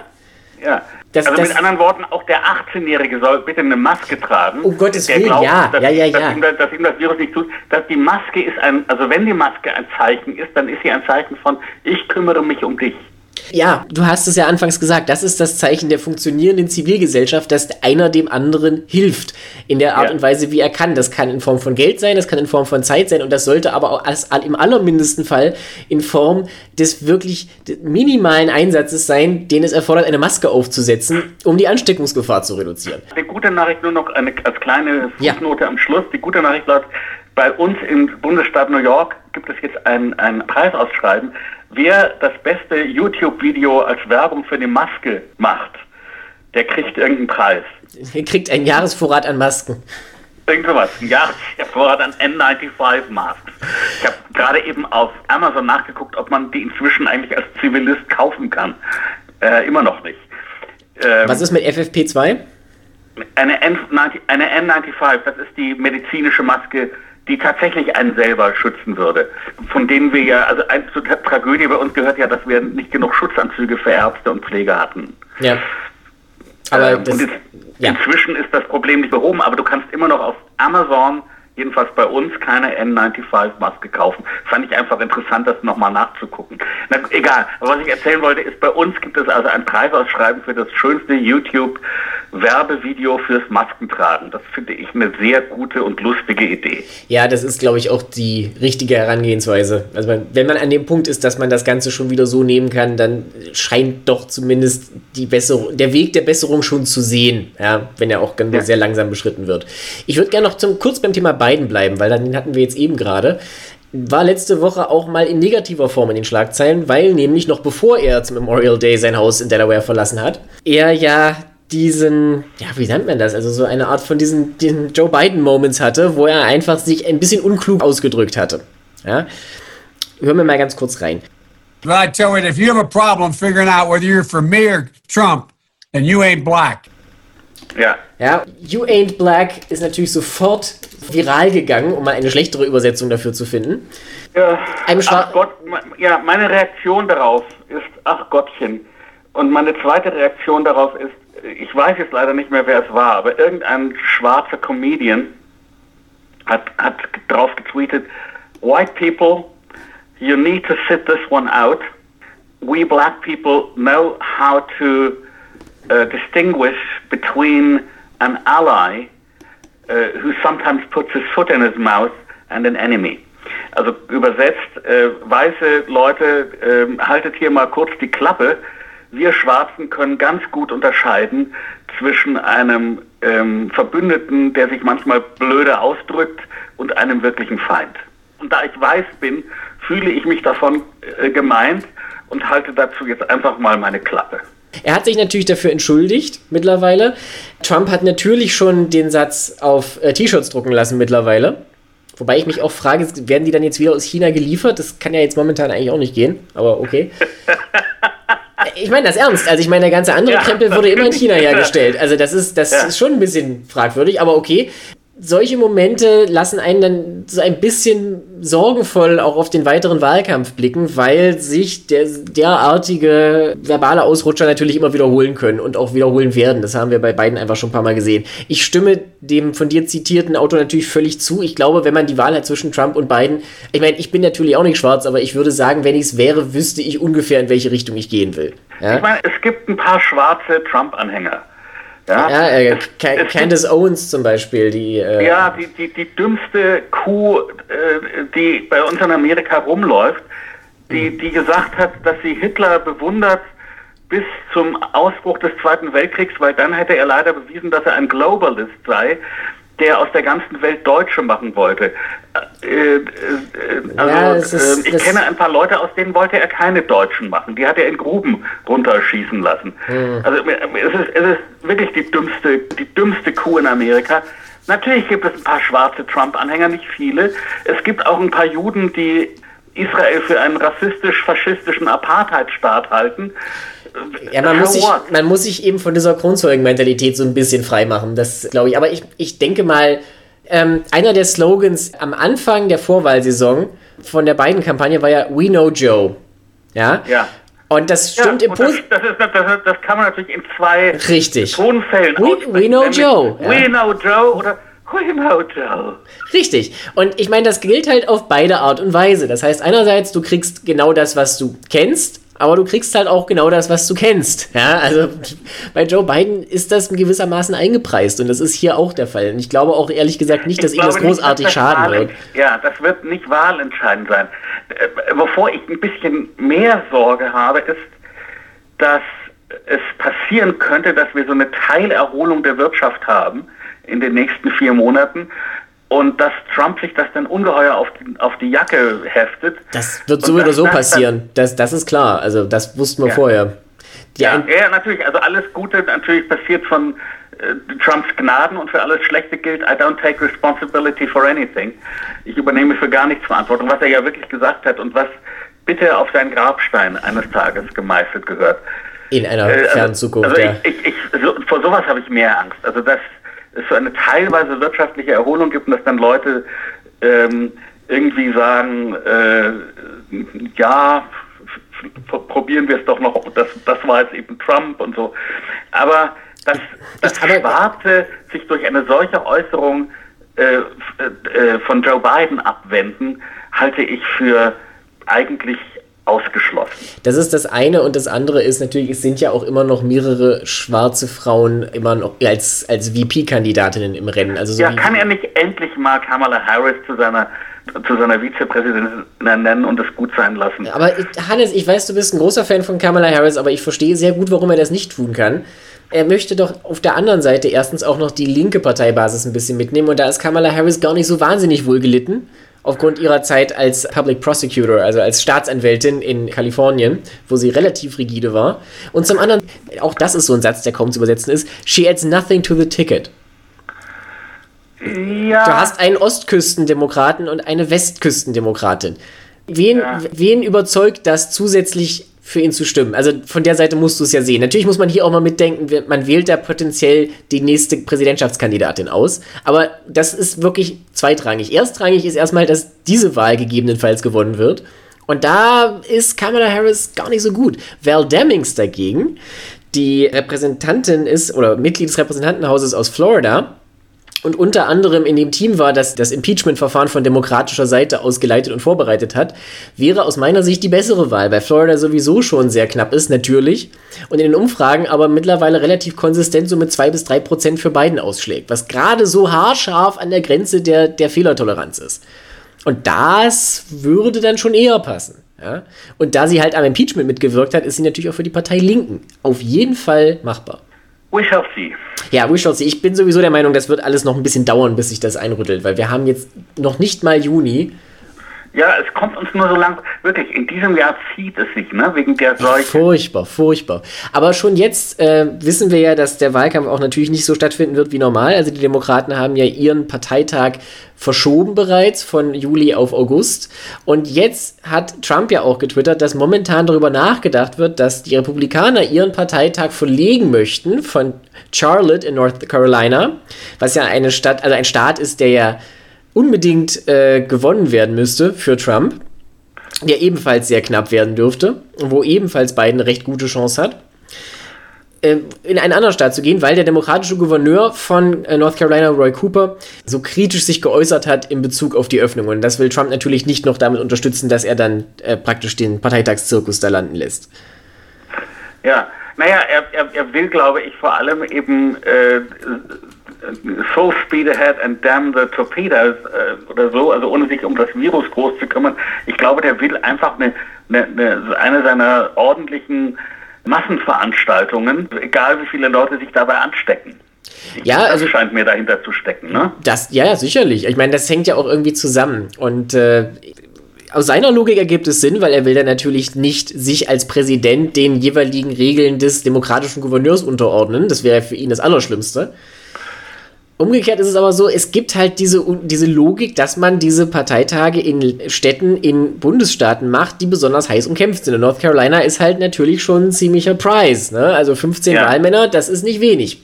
ja. Das, also das, mit anderen Worten, auch der 18-Jährige soll bitte eine Maske tragen. Um Gottes der Willen, glaubt, ja, dass, ja, ja, dass ja. Ihm, das- dass ihm das Virus nicht tut. Dass die Maske ist ein, also wenn die Maske ein Zeichen ist, dann ist sie ein Zeichen von, ich kümmere mich um dich. Ja, du hast es ja anfangs gesagt, das ist das Zeichen der funktionierenden Zivilgesellschaft, dass einer dem anderen hilft in der Art Ja. und Weise, wie er kann. Das kann in Form von Geld sein, das kann in Form von Zeit sein und das sollte aber auch als, im allermindesten Fall in Form des wirklich minimalen Einsatzes sein, den es erfordert, eine Maske aufzusetzen, um die Ansteckungsgefahr zu reduzieren. Die gute Nachricht nur noch eine, als kleine Ja. Fußnote am Schluss. Die gute Nachricht lautet, bei uns im Bundesstaat New York gibt es jetzt ein, ein Preisausschreiben. Wer das beste YouTube-Video als Werbung für die Maske macht, der kriegt irgendeinen Preis. Er kriegt einen Jahresvorrat an Masken. Irgend sowas. Ein Jahresvorrat an N95-Masks. Ich habe gerade eben auf Amazon nachgeguckt, ob man die inzwischen eigentlich als Zivilist kaufen kann. Äh, immer noch nicht. Ähm, Was ist mit FFP2? eine, N90, eine N95, das ist die medizinische Maske, die tatsächlich einen selber schützen würde. Von denen wir ja, also ein, zur Tra- Tragödie bei uns gehört ja, dass wir nicht genug Schutzanzüge für Ärzte und Pfleger hatten. Ja. Aber Ähm, das, jetzt, ja. inzwischen ist das Problem nicht behoben, aber du kannst immer noch auf Amazon, jedenfalls bei uns, keine N95-Maske kaufen. Fand ich einfach interessant, das nochmal nachzugucken. Na, egal, aber was ich erzählen wollte, ist, bei uns gibt es also ein Preisausschreiben für das schönste YouTube-Werbevideo fürs Maskentragen. Das finde ich eine sehr gute und lustige Idee. Ja, das ist, glaube ich, auch die richtige Herangehensweise. Also man, wenn man an dem Punkt ist, dass man das Ganze schon wieder so nehmen kann, dann scheint doch zumindest die Besserung, der Weg der Besserung schon zu sehen, ja, wenn er auch ganz Ja. sehr langsam beschritten wird. Ich würde gerne noch zum, kurz beim Thema Biden bleiben, weil den hatten wir jetzt eben gerade. War letzte Woche auch mal in negativer Form in den Schlagzeilen, weil nämlich noch bevor er zum Memorial Day sein Haus in Delaware verlassen hat, er ja diesen, ja, wie nennt man das? Also so eine Art von diesen, diesen Joe Biden-Moments hatte, wo er einfach sich ein bisschen unklug ausgedrückt hatte. Ja? Hören wir mal ganz kurz rein. But I tell you, if you have a problem figuring out whether you're for me or Trump, then you ain't black. Ja, Ja, You Ain't Black ist natürlich sofort viral gegangen, um mal eine schlechtere Übersetzung dafür zu finden. Ja, Einem ach Gott, ja, meine Reaktion darauf ist, ach Gottchen. Und meine zweite Reaktion darauf ist, ich weiß jetzt leider nicht mehr, wer es war, aber irgendein schwarzer Comedian hat, hat drauf getweetet, White people, you need to sit this one out. we black people know how to uh, distinguish between an ally uh, who sometimes puts his foot in his mouth and an enemy. Also übersetzt, äh, weiße Leute, äh, haltet hier mal kurz die Klappe. Wir Schwarzen können ganz gut unterscheiden zwischen einem ähm, Verbündeten, der sich manchmal blöde ausdrückt, und einem wirklichen Feind. Und da ich weiß bin, fühle ich mich davon äh, gemeint und halte dazu jetzt einfach mal meine Klappe. Er hat sich natürlich dafür entschuldigt mittlerweile. Trump hat natürlich schon den Satz auf äh, T-Shirts drucken lassen mittlerweile. Wobei ich mich auch frage, werden die dann jetzt wieder aus China geliefert? Das kann ja jetzt momentan eigentlich auch nicht gehen, aber okay. ich meine das ernst. Also ich meine, der ganze andere ja, Krempel wurde immer in China hergestellt. Also das ist, das ja. ist schon ein bisschen fragwürdig, aber okay solche Momente lassen einen dann so ein bisschen sorgenvoll auch auf den weiteren Wahlkampf blicken, weil sich der, derartige verbale Ausrutscher natürlich immer wiederholen können und auch wiederholen werden. Das haben wir bei beiden einfach schon ein paar Mal gesehen. Ich stimme dem von dir zitierten Autor natürlich völlig zu. Ich glaube, wenn man die Wahl hat zwischen Trump und Biden, ich meine, ich bin natürlich auch nicht schwarz, aber ich würde sagen, wenn ich es wäre, wüsste ich ungefähr, in welche Richtung ich gehen will. Ja? Ich meine, es gibt ein paar schwarze Trump-Anhänger. Ja, ja äh, Candace Owens zum Beispiel, die. Äh, ja, die, die, die dümmste Kuh, äh, die bei uns in Amerika rumläuft, die, mhm. die gesagt hat, dass sie Hitler bewundert bis zum Ausbruch des Zweiten Weltkriegs, weil dann hätte er leider bewiesen, dass er ein Globalist sei der aus der ganzen Welt Deutsche machen wollte. Äh, äh, also, ja, ist, äh, ich kenne ein paar Leute, aus denen wollte er keine Deutschen machen. Die hat er in Gruben runterschießen lassen. Hm. Also es ist, es ist wirklich die dümmste, die dümmste Kuh in Amerika. Natürlich gibt es ein paar schwarze Trump-Anhänger, nicht viele. Es gibt auch ein paar Juden, die Israel für einen rassistisch-faschistischen Apartheidstaat halten. Ja, man muss, sich, man muss sich eben von dieser Kronzeugenmentalität so ein bisschen freimachen, das glaube ich. Aber ich, ich denke mal, ähm, einer der Slogans am Anfang der Vorwahlsaison von der beiden Kampagne war ja We Know Joe. Ja. Ja. Und das stimmt ja, im Post. Das, das, das, das, kann man natürlich in zwei Richtig. Tonfällen We, we Know Joe. We ja. Know Joe oder We Know Joe. Richtig. Und ich meine, das gilt halt auf beide Art und Weise. Das heißt, einerseits, du kriegst genau das, was du kennst, aber du kriegst halt auch genau das, was du kennst. Ja, also bei Joe Biden ist das gewissermaßen eingepreist und das ist hier auch der Fall. Und ich glaube auch ehrlich gesagt nicht, dass ihm das großartig nicht, das schaden wird. Ja, das wird nicht wahlentscheidend sein. Äh, wovor ich ein bisschen mehr Sorge habe, ist, dass es passieren könnte, dass wir so eine Teilerholung der Wirtschaft haben in den nächsten vier Monaten und dass Trump sich das dann ungeheuer auf die, auf die Jacke heftet. Das wird so oder so passieren. Das, das ist klar. Also das wussten wir ja. vorher. Ja, ja, natürlich. Also alles Gute natürlich passiert von äh, Trumps Gnaden und für alles Schlechte gilt, I don't take responsibility for anything. Ich übernehme für gar nichts Verantwortung, was er ja wirklich gesagt hat und was bitte auf seinen Grabstein eines Tages gemeißelt gehört. In einer äh, fernen Zukunft, also, also ja. Ich, ich, ich, so, vor sowas habe ich mehr Angst. Also dass es so eine teilweise wirtschaftliche Erholung gibt und dass dann Leute ähm, irgendwie sagen, äh, ja, probieren wir es doch noch, das, das war jetzt eben Trump und so. Aber dass das Schwarze sich durch eine solche Äußerung äh, äh, von Joe Biden abwenden, halte ich für eigentlich ausgeschlossen. Das ist das eine und das andere ist natürlich, es sind ja auch immer noch mehrere schwarze Frauen immer noch als, als VP-Kandidatinnen im Rennen. Also so ja, kann er nicht endlich mal Kamala Harris zu seiner zu seiner Vizepräsidentin nennen und es gut sein lassen. Aber Hannes, ich weiß, du bist ein großer Fan von Kamala Harris, aber ich verstehe sehr gut, warum er das nicht tun kann. Er möchte doch auf der anderen Seite erstens auch noch die linke Parteibasis ein bisschen mitnehmen und da ist Kamala Harris gar nicht so wahnsinnig wohl gelitten aufgrund ihrer Zeit als Public Prosecutor, also als Staatsanwältin in Kalifornien, wo sie relativ rigide war. Und zum anderen, auch das ist so ein Satz, der kaum zu übersetzen ist, she adds nothing to the ticket. Ja. Du hast einen Ostküstendemokraten und eine Westküstendemokratin. Wen, ja. wen überzeugt das zusätzlich für ihn zu stimmen. Also von der Seite musst du es ja sehen. Natürlich muss man hier auch mal mitdenken, man wählt da potenziell die nächste Präsidentschaftskandidatin aus. Aber das ist wirklich zweitrangig. Erstrangig ist erstmal, dass diese Wahl gegebenenfalls gewonnen wird. Und da ist Kamala Harris gar nicht so gut. Val Demings dagegen, die Repräsentantin ist oder Mitglied des Repräsentantenhauses aus Florida, und unter anderem in dem Team war, das das Impeachment-Verfahren von demokratischer Seite aus geleitet und vorbereitet hat, wäre aus meiner Sicht die bessere Wahl, weil Florida sowieso schon sehr knapp ist, natürlich, und in den Umfragen aber mittlerweile relativ konsistent so mit zwei bis drei Prozent für Biden ausschlägt, was gerade so haarscharf an der Grenze der, der Fehlertoleranz ist. Und das würde dann schon eher passen. Ja? Und da sie halt am Impeachment mitgewirkt hat, ist sie natürlich auch für die Partei Linken auf jeden Fall machbar. We shall see. Ja, we shall see. Ich bin sowieso der Meinung, das wird alles noch ein bisschen dauern, bis sich das einrüttelt, weil wir haben jetzt noch nicht mal Juni. Ja, es kommt uns nur so langsam, wirklich, in diesem Jahr zieht es sich, ne, wegen der Seuche. Furchtbar, furchtbar. Aber schon jetzt äh, wissen wir ja, dass der Wahlkampf auch natürlich nicht so stattfinden wird wie normal. Also die Demokraten haben ja ihren Parteitag verschoben bereits von Juli auf August. Und jetzt hat Trump ja auch getwittert, dass momentan darüber nachgedacht wird, dass die Republikaner ihren Parteitag verlegen möchten von Charlotte in North Carolina, was ja eine Stadt, also ein Staat ist, der ja unbedingt äh, gewonnen werden müsste für Trump, der ebenfalls sehr knapp werden dürfte, wo ebenfalls Biden recht gute Chance hat, äh, in einen anderen Staat zu gehen, weil der demokratische Gouverneur von äh, North Carolina, Roy Cooper, so kritisch sich geäußert hat in Bezug auf die Öffnung. Und das will Trump natürlich nicht noch damit unterstützen, dass er dann äh, praktisch den Parteitagszirkus da landen lässt. Ja, naja, er, er, er will, glaube ich, vor allem eben full speed ahead and damn the torpedoes äh, oder so, also ohne sich um das Virus groß zu kümmern. Ich glaube, der will einfach eine, eine, eine, eine seiner ordentlichen Massenveranstaltungen, egal wie viele Leute sich dabei anstecken. Ja, das also scheint mir dahinter zu stecken, ne? Das, ja, sicherlich. Ich meine, das hängt ja auch irgendwie zusammen. Und äh, aus seiner Logik ergibt es Sinn, weil er will dann natürlich nicht sich als Präsident den jeweiligen Regeln des demokratischen Gouverneurs unterordnen. Das wäre für ihn das Allerschlimmste. Umgekehrt ist es aber so, es gibt halt diese, diese Logik, dass man diese Parteitage in Städten, in Bundesstaaten macht, die besonders heiß umkämpft sind. Und North Carolina ist halt natürlich schon ein ziemlicher Prize. Ne? Also 15 Ja. Wahlmänner, das ist nicht wenig.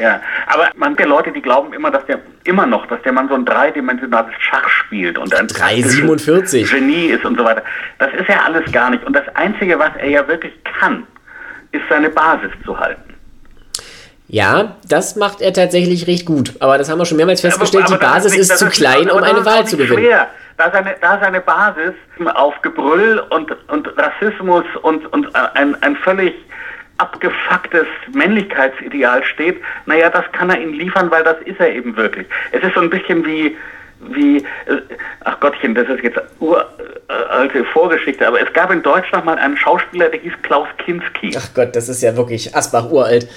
Ja, aber man der Leute, die glauben immer, dass der immer noch, dass der Mann so ein dreidimensionales Schach spielt und ein 3,47. Genie ist und so weiter. Das ist ja alles gar nicht. Und das Einzige, was er ja wirklich kann, ist seine Basis zu halten. Ja, das macht er tatsächlich recht gut. Aber das haben wir schon mehrmals festgestellt, Aber- die aber das Basis ist das zu klein, um eine ist Wahl zu gewinnen. Schwer. Da seine, da seine Basis auf Gebrüll und, und Rassismus und, und ein, ein völlig abgefucktes Männlichkeitsideal steht, naja, das kann er ihnen liefern, weil das ist er eben wirklich. Es ist so ein bisschen wie, wie, äh, ach Gottchen, das ist jetzt uralte Vorgeschichte, aber es gab in Deutschland mal einen Schauspieler, der hieß Klaus Kinski. Ach Gott, das ist ja wirklich Asbach uralt.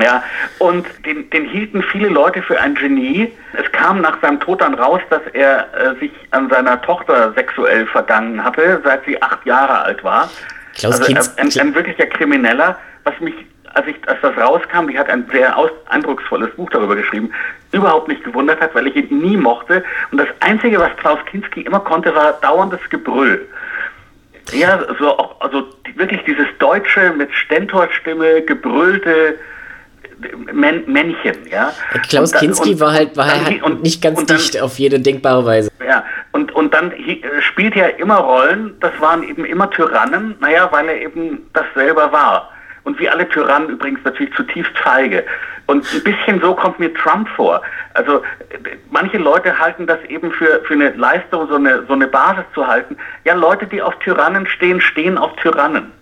Ja, und den, den hielten viele Leute für ein Genie. Es kam nach seinem Tod dann raus, dass er äh, sich an seiner Tochter sexuell vergangen hatte, seit sie acht Jahre alt war. Klaus also Kinz- ein, ein wirklicher Krimineller, was mich, als, ich, als das rauskam, die hat ein sehr aus, eindrucksvolles Buch darüber geschrieben, überhaupt nicht gewundert hat, weil ich ihn nie mochte. Und das Einzige, was Klaus Kinski immer konnte, war dauerndes Gebrüll. Ja, so auch, also die, wirklich dieses deutsche mit Stentorstimme gebrüllte Männchen, ja. Klaus Und dann- Kinski und- war halt, war dann- halt und- nicht ganz und dann- dicht auf jede denkbare Weise. ja, und, und dann äh, spielt er immer Rollen, das waren eben immer Tyrannen, naja, weil er eben das selber war. Und wie alle Tyrannen übrigens natürlich zutiefst feige. Und ein bisschen so kommt mir Trump vor. Also manche Leute halten das eben für, für eine Leistung, so eine, so eine Basis zu halten. Ja, Leute, die auf Tyrannen stehen, stehen auf Tyrannen.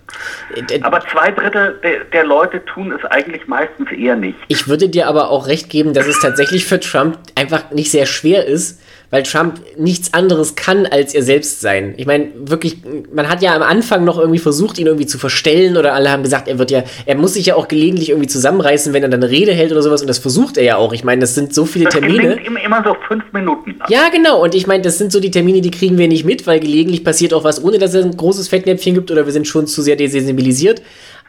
Äh, Aber zwei Drittel der, der Leute tun es eigentlich meistens eher nicht. Ich würde dir aber auch recht geben, dass es tatsächlich für Trump einfach nicht sehr schwer ist, weil Trump nichts anderes kann als er selbst sein. Ich meine, wirklich, man hat ja am Anfang noch irgendwie versucht, ihn irgendwie zu verstellen oder alle haben gesagt, er wird ja, er muss sich ja auch gelegentlich irgendwie zusammenreißen, wenn er dann eine Rede hält oder sowas und das versucht er ja auch. Ich meine, das sind so viele Termine. ihm immer so fünf Minuten. Ja, genau. Und ich meine, das sind so die Termine, die kriegen wir nicht mit, weil gelegentlich passiert auch was, ohne dass es ein großes Fettnäpfchen gibt oder wir sind schon zu sehr desensibilisiert.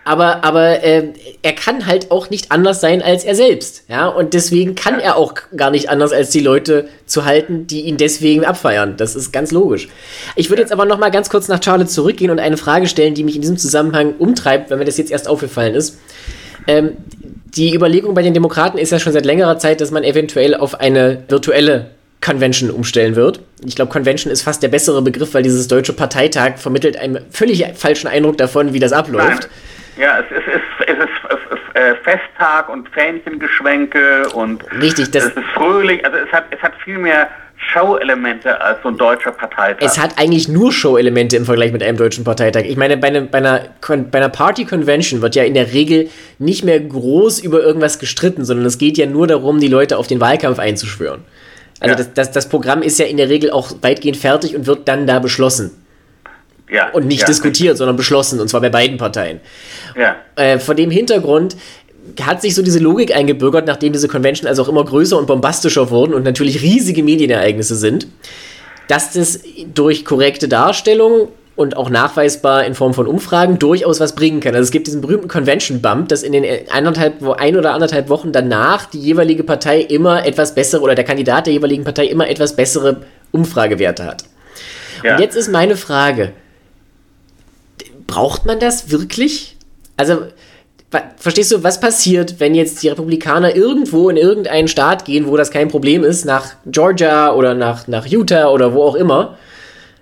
Aber, aber äh, er kann halt auch nicht anders sein als er selbst. Ja, und deswegen kann er auch gar nicht anders als die Leute zu halten, die ihn deswegen abfeiern. Das ist ganz logisch. Ich würde jetzt aber noch mal ganz kurz nach Charlotte zurückgehen und eine Frage stellen, die mich in diesem Zusammenhang umtreibt, wenn mir das jetzt erst aufgefallen ist. Ähm, die Überlegung bei den Demokraten ist ja schon seit längerer Zeit, dass man eventuell auf eine virtuelle Convention umstellen wird. Ich glaube, Convention ist fast der bessere Begriff, weil dieses deutsche Parteitag vermittelt einen völlig falschen Eindruck davon, wie das abläuft. Nein. Ja, es ist, es, es ist äh, Festtag und Fähnchengeschwenke und Richtig, das- es ist fröhlich. Also es hat, es hat viel mehr Show-Elemente als so ein deutscher Parteitag. Es hat eigentlich nur Show-Elemente im Vergleich mit einem deutschen Parteitag. Ich meine, bei, ne, bei einer, bei einer Party-Convention wird ja in der Regel nicht mehr groß über irgendwas gestritten, sondern es geht ja nur darum, die Leute auf den Wahlkampf einzuschwören. Also Ja. das, das, das Programm ist ja in der Regel auch weitgehend fertig und wird dann da beschlossen. Ja, Und nicht ja, diskutiert, sondern beschlossen, und zwar bei beiden Parteien. Ja, Äh, vor dem Hintergrund hat sich so diese Logik eingebürgert, nachdem diese Convention also auch immer größer und bombastischer wurden und natürlich riesige Medienereignisse sind, dass das durch korrekte Darstellung und auch nachweisbar in Form von Umfragen durchaus was bringen kann. Also es gibt diesen berühmten Convention Bump, dass in den eineinhalb, wo- ein oder anderthalb Wochen danach die jeweilige Partei immer etwas bessere oder der Kandidat der jeweiligen Partei immer etwas bessere Umfragewerte hat. ja. Und jetzt ist meine Frage, braucht man das wirklich? Also, verstehst du, was passiert, wenn jetzt die Republikaner irgendwo in irgendeinen Staat gehen, wo das kein Problem ist, nach Georgia oder nach, nach Utah oder wo auch immer,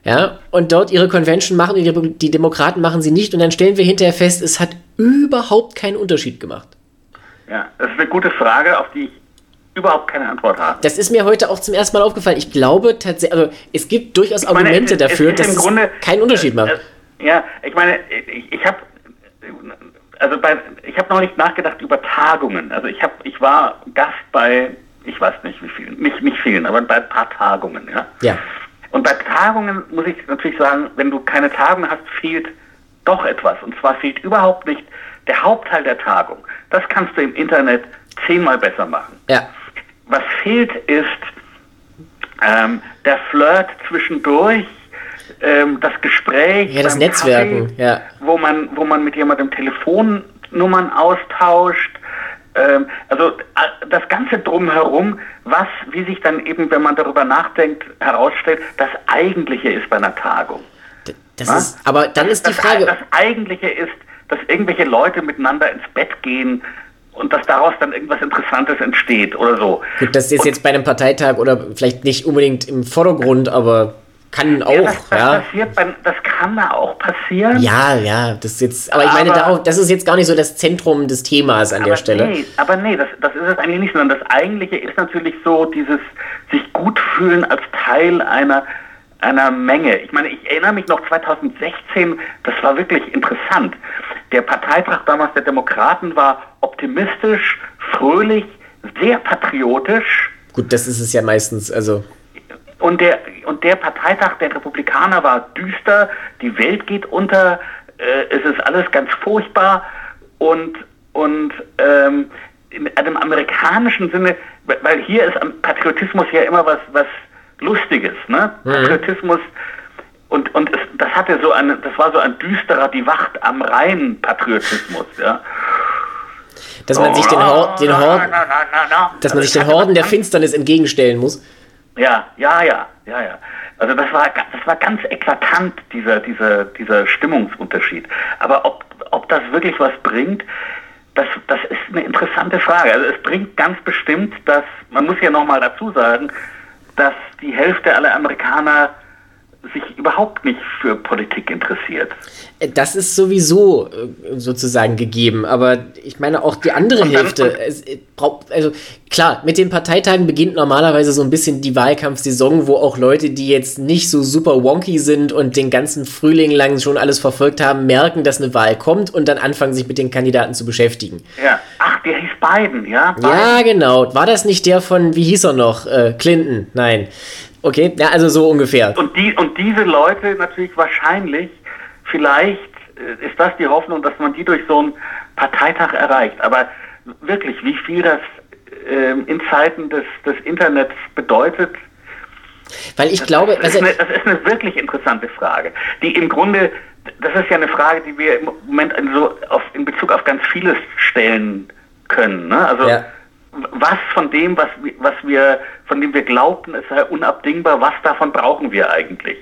ja, und dort ihre Convention machen die, Demokraten machen sie nicht und dann stellen wir hinterher fest, es hat überhaupt keinen Unterschied gemacht. ja, das ist eine gute Frage, auf die ich überhaupt keine Antwort habe. Das ist mir heute auch zum ersten Mal aufgefallen. Ich glaube tatsächlich, also es gibt durchaus meine, Argumente es- es dafür, dass im es Grunde- keinen Unterschied macht. Äh, Ja, ich meine, ich, ich habe also bei, ich habe noch nicht nachgedacht über Tagungen. Also ich habe, ich war Gast bei, ich weiß nicht wie vielen, nicht nicht vielen, aber bei ein paar Tagungen, ja. Ja. Und bei Tagungen muss ich natürlich sagen, wenn du keine Tagung hast, fehlt doch etwas. Und zwar fehlt überhaupt nicht der Hauptteil der Tagung. Das kannst du im Internet zehnmal besser machen. Ja. Was fehlt ist ähm, der Flirt zwischendurch, ähm, das Gespräch, Ja, das Netzwerken, Kaffee, ja. wo man, wo man mit jemandem Telefonnummern austauscht. Ähm, also äh, das Ganze drumherum, was, wie sich dann eben, wenn man darüber nachdenkt, herausstellt, das Eigentliche ist bei einer Tagung. Das ist, aber dann ist die das, Frage, Das Eigentliche ist, dass irgendwelche Leute miteinander ins Bett gehen und dass daraus dann irgendwas Interessantes entsteht oder so. gut, das ist Und- jetzt bei einem Parteitag oder vielleicht nicht unbedingt im Vordergrund, aber kann auch, Ja, das, ja. passiert bei, das kann da auch passieren. Ja, ja, das ist jetzt, aber ich meine, Aber- darauf, das ist jetzt gar nicht so das Zentrum des Themas an der aber Stelle. Nee, aber nee, das, das ist es eigentlich nicht, sondern das Eigentliche ist natürlich so dieses sich gut fühlen als Teil einer, einer Menge. Ich meine, ich erinnere mich noch 2016, das war wirklich interessant. Der Parteitag damals der Demokraten war optimistisch, fröhlich, sehr patriotisch. Gut, das ist es ja meistens, also, Und der, und der Parteitag der Republikaner war düster, die Welt geht unter, äh, es ist alles ganz furchtbar und, und ähm, in einem amerikanischen Sinne, weil- hier ist am Patriotismus ja immer was, was Lustiges, ne? Patriotismus und, und es, das hatte so eine, das war so ein düsterer, die Wacht am Rhein Patriotismus, ja. dass man sich den, Hor den Horden, dass man Also sich den Horden der Finsternis entgegenstellen muss. Ja, ja, ja, ja, ja. Also das war, das war ganz eklatant, dieser, dieser, dieser Stimmungsunterschied. Aber ob, ob das wirklich was bringt, das, das ist eine interessante Frage. Also es bringt ganz bestimmt, dass, man muss ja nochmal dazu sagen, dass die Hälfte aller Amerikaner sich überhaupt nicht für Politik interessiert. Das ist sowieso äh, sozusagen gegeben, aber ich meine auch die andere dann- Hälfte. Es, äh, braucht- also klar, mit den Parteitagen beginnt normalerweise so ein bisschen die Wahlkampfsaison, wo auch Leute, die jetzt nicht so super wonky sind und den ganzen Frühling lang schon alles verfolgt haben, merken, dass eine Wahl kommt und dann anfangen, sich mit den Kandidaten zu beschäftigen. Ja. Ach, der hieß Biden, ja? Ja, genau. War das nicht der von, wie hieß er noch? Äh, Clinton? Nein. Okay, ja, also so ungefähr. Und, die, und diese Leute natürlich wahrscheinlich, vielleicht äh, ist das die Hoffnung, dass man die durch so einen Parteitag erreicht. Aber wirklich, wie viel das ähm, in Zeiten des, des Internets bedeutet, Weil ich glaube, das, ist also, eine, das ist eine wirklich interessante Frage, die im Grunde, das ist ja eine Frage, die wir im Moment in, so auf, in Bezug auf ganz vieles stellen können. Ne? Also Ja. Was von dem, was, wir- was wir, von dem wir glaubten, es sei unabdingbar, was davon brauchen wir eigentlich?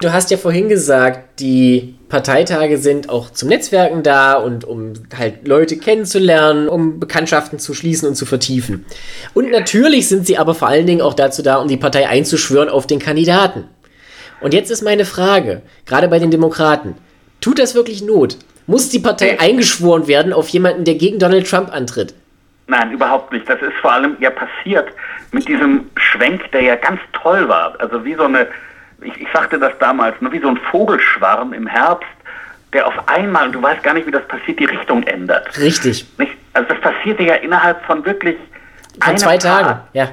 Du hast ja vorhin gesagt, die Parteitage sind auch zum Netzwerken da und um halt Leute kennenzulernen, um Bekanntschaften zu schließen und zu vertiefen. Und natürlich sind sie aber vor allen Dingen auch dazu da, um die Partei einzuschwören auf den Kandidaten. Und jetzt ist meine Frage, gerade bei den Demokraten, tut das wirklich Not? Muss die Partei eingeschworen werden auf jemanden, der gegen Donald Trump antritt? Nein, überhaupt nicht. Das ist vor allem ja passiert mit diesem Schwenk, der ja ganz toll war. Also wie so eine, ich, ich sagte das damals, nur wie so ein Vogelschwarm im Herbst, der auf einmal, und du weißt gar nicht, wie das passiert, die Richtung ändert. Richtig. Nicht? Also das passierte ja innerhalb von wirklich Von einem zwei Tagen. Tag, Ja.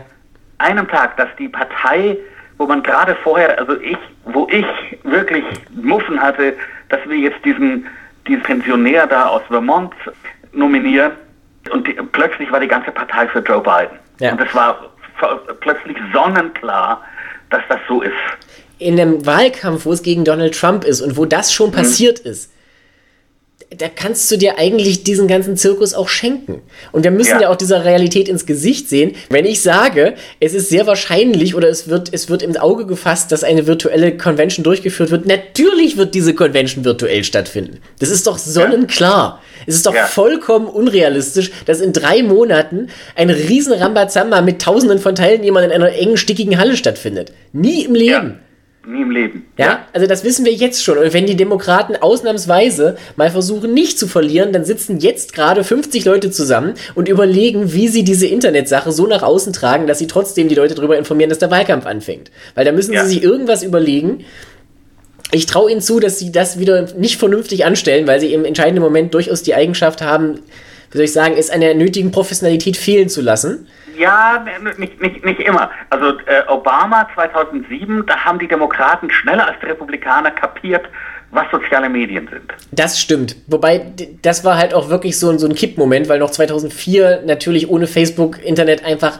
einem Tag, dass die Partei, wo man gerade vorher, also ich, wo ich wirklich Muffen hatte, dass wir jetzt diesen, diesen Pensionär da aus Vermont nominieren und die, plötzlich war die ganze Partei für Joe Biden. Ja. Und es war plötzlich sonnenklar, dass das so ist. in einem Wahlkampf, wo es gegen Donald Trump ist und wo das Mhm. schon passiert ist, da kannst du dir eigentlich diesen ganzen Zirkus auch schenken. Und wir müssen ja. Ja. auch dieser Realität ins Gesicht sehen. Wenn ich sage, es ist sehr wahrscheinlich oder es wird, es wird ins Auge gefasst, dass eine virtuelle Convention durchgeführt wird, natürlich wird diese Convention virtuell stattfinden. Das ist doch sonnenklar. Es ist doch Ja. vollkommen unrealistisch, dass in drei Monaten ein riesen Rambazamba mit tausenden von Teilnehmern in einer engen, stickigen Halle stattfindet. Nie im Leben. Ja. Nie im Leben. Ja, also das wissen wir jetzt schon. Und wenn die Demokraten ausnahmsweise mal versuchen, nicht zu verlieren, dann sitzen jetzt gerade 50 Leute zusammen und überlegen, wie sie diese Internetsache so nach außen tragen, dass sie trotzdem die Leute darüber informieren, dass der Wahlkampf anfängt. Weil da müssen Ja. sie sich irgendwas überlegen. Ich traue ihnen zu, dass sie das wieder nicht vernünftig anstellen, weil sie im entscheidenden Moment durchaus die Eigenschaft haben, wie soll ich sagen, es an der nötigen Professionalität fehlen zu lassen. Ja, nicht, nicht, nicht immer. Also äh, Obama 2007, da haben die Demokraten schneller als die Republikaner kapiert, was soziale Medien sind. Das stimmt. Wobei, das war halt auch wirklich so, ein- so ein Kippmoment, weil noch 2004 natürlich ohne Facebook Internet einfach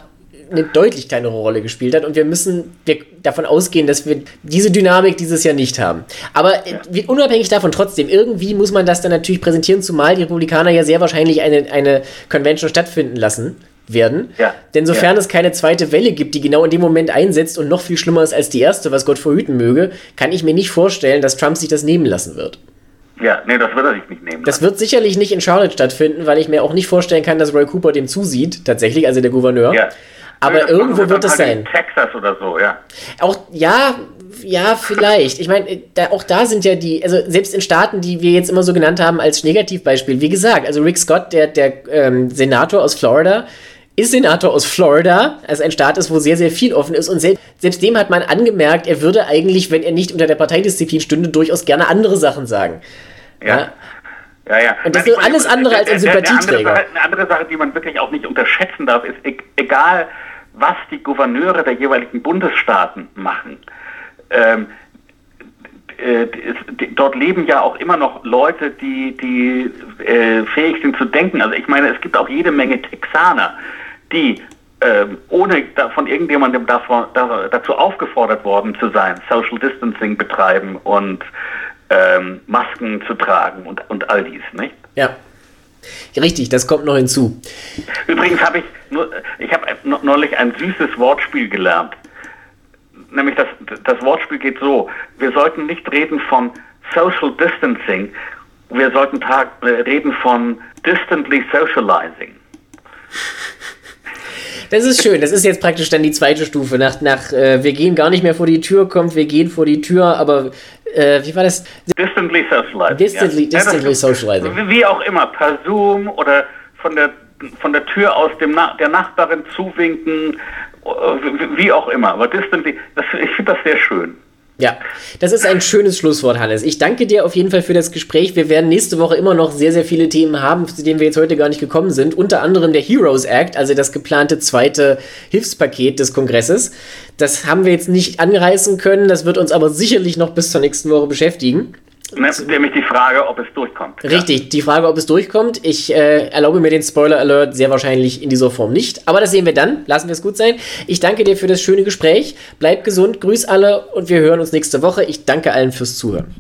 eine deutlich kleinere Rolle gespielt hat und wir müssen wir davon ausgehen, dass wir diese Dynamik dieses Jahr nicht haben. Aber äh, wie- unabhängig davon trotzdem, irgendwie muss man das dann natürlich präsentieren, zumal die Republikaner ja sehr wahrscheinlich eine, eine Convention stattfinden lassen werden. Ja. Denn sofern Ja. es keine zweite Welle gibt, die genau in dem Moment einsetzt und noch viel schlimmer ist als die erste, was Gott verhüten möge, kann ich mir nicht vorstellen, dass Trump sich das nehmen lassen wird. Ja, nee, das wird er sich nicht nehmen. Das wird sicherlich nicht in Charlotte stattfinden, weil ich mir auch nicht vorstellen kann, dass Roy Cooper dem zusieht, tatsächlich, also der Gouverneur. ja. Aber das irgendwo wir wird es halt sein. In Texas oder so, ja. Auch, ja, ja, vielleicht. Ich meine, da, auch da sind ja die, also selbst in Staaten, die wir jetzt immer so genannt haben als Negativbeispiel, wie gesagt, also Rick Scott, der, der ähm, Senator aus Florida, ist Senator aus Florida, also ein Staat ist, wo sehr, sehr viel offen ist und selbst, selbst dem hat man angemerkt, er würde eigentlich, wenn er nicht unter der Parteidisziplin stünde, durchaus gerne andere Sachen sagen. Ja. Ja, ja. Und das Nein, ist alles andere als ein Sympathieträger. Eine andere Sache, die man wirklich auch nicht unterschätzen darf, ist, e- egal was die Gouverneure der jeweiligen Bundesstaaten machen, ähm, äh, dort leben ja auch immer noch Leute, die, die äh, fähig sind zu denken. Also ich meine, es gibt auch jede Menge Texaner, die ähm, ohne da, von irgendjemandem davon, da, dazu aufgefordert worden zu sein, Social Distancing betreiben und ähm, Masken zu tragen und, und all dies, nicht? Ja. Richtig, das kommt noch hinzu. Übrigens habe ich nur, ich habe neulich ein süßes Wortspiel gelernt. Nämlich das, das Wortspiel geht so: Wir sollten nicht reden von Social Distancing, wir sollten äh, reden von distantly socializing. Das ist schön. Das ist jetzt praktisch dann die zweite Stufe. Nach, nach äh, wir gehen gar nicht mehr vor die Tür, kommt, wir gehen vor die Tür, aber äh, wie war das? Distantly socializing. Distantly- ja. distantly das- socializing. Wie auch immer, per Zoom oder von der von der Tür aus dem Na der Nachbarin zuwinken, äh, wie- wie auch immer. Aber distantly, das, ich finde das sehr schön. Ja, das ist ein schönes Schlusswort, Hannes. Ich danke dir auf jeden Fall für das Gespräch. Wir werden nächste Woche immer noch sehr, sehr viele Themen haben, zu denen wir jetzt heute gar nicht gekommen sind. Unter anderem der Heroes Act, also das geplante zweite Hilfspaket des Kongresses. Das haben wir jetzt nicht anreißen können. Das wird uns aber sicherlich noch bis zur nächsten Woche beschäftigen. Ne, nämlich die Frage, ob es durchkommt. Richtig, die Frage, ob es durchkommt. Ich äh, erlaube mir den Spoiler-Alert sehr wahrscheinlich in dieser Form nicht. Aber das sehen wir dann. Lassen wir es gut sein. Ich danke dir für das schöne Gespräch. Bleib gesund, grüß alle und wir hören uns nächste Woche. Ich danke allen fürs Zuhören.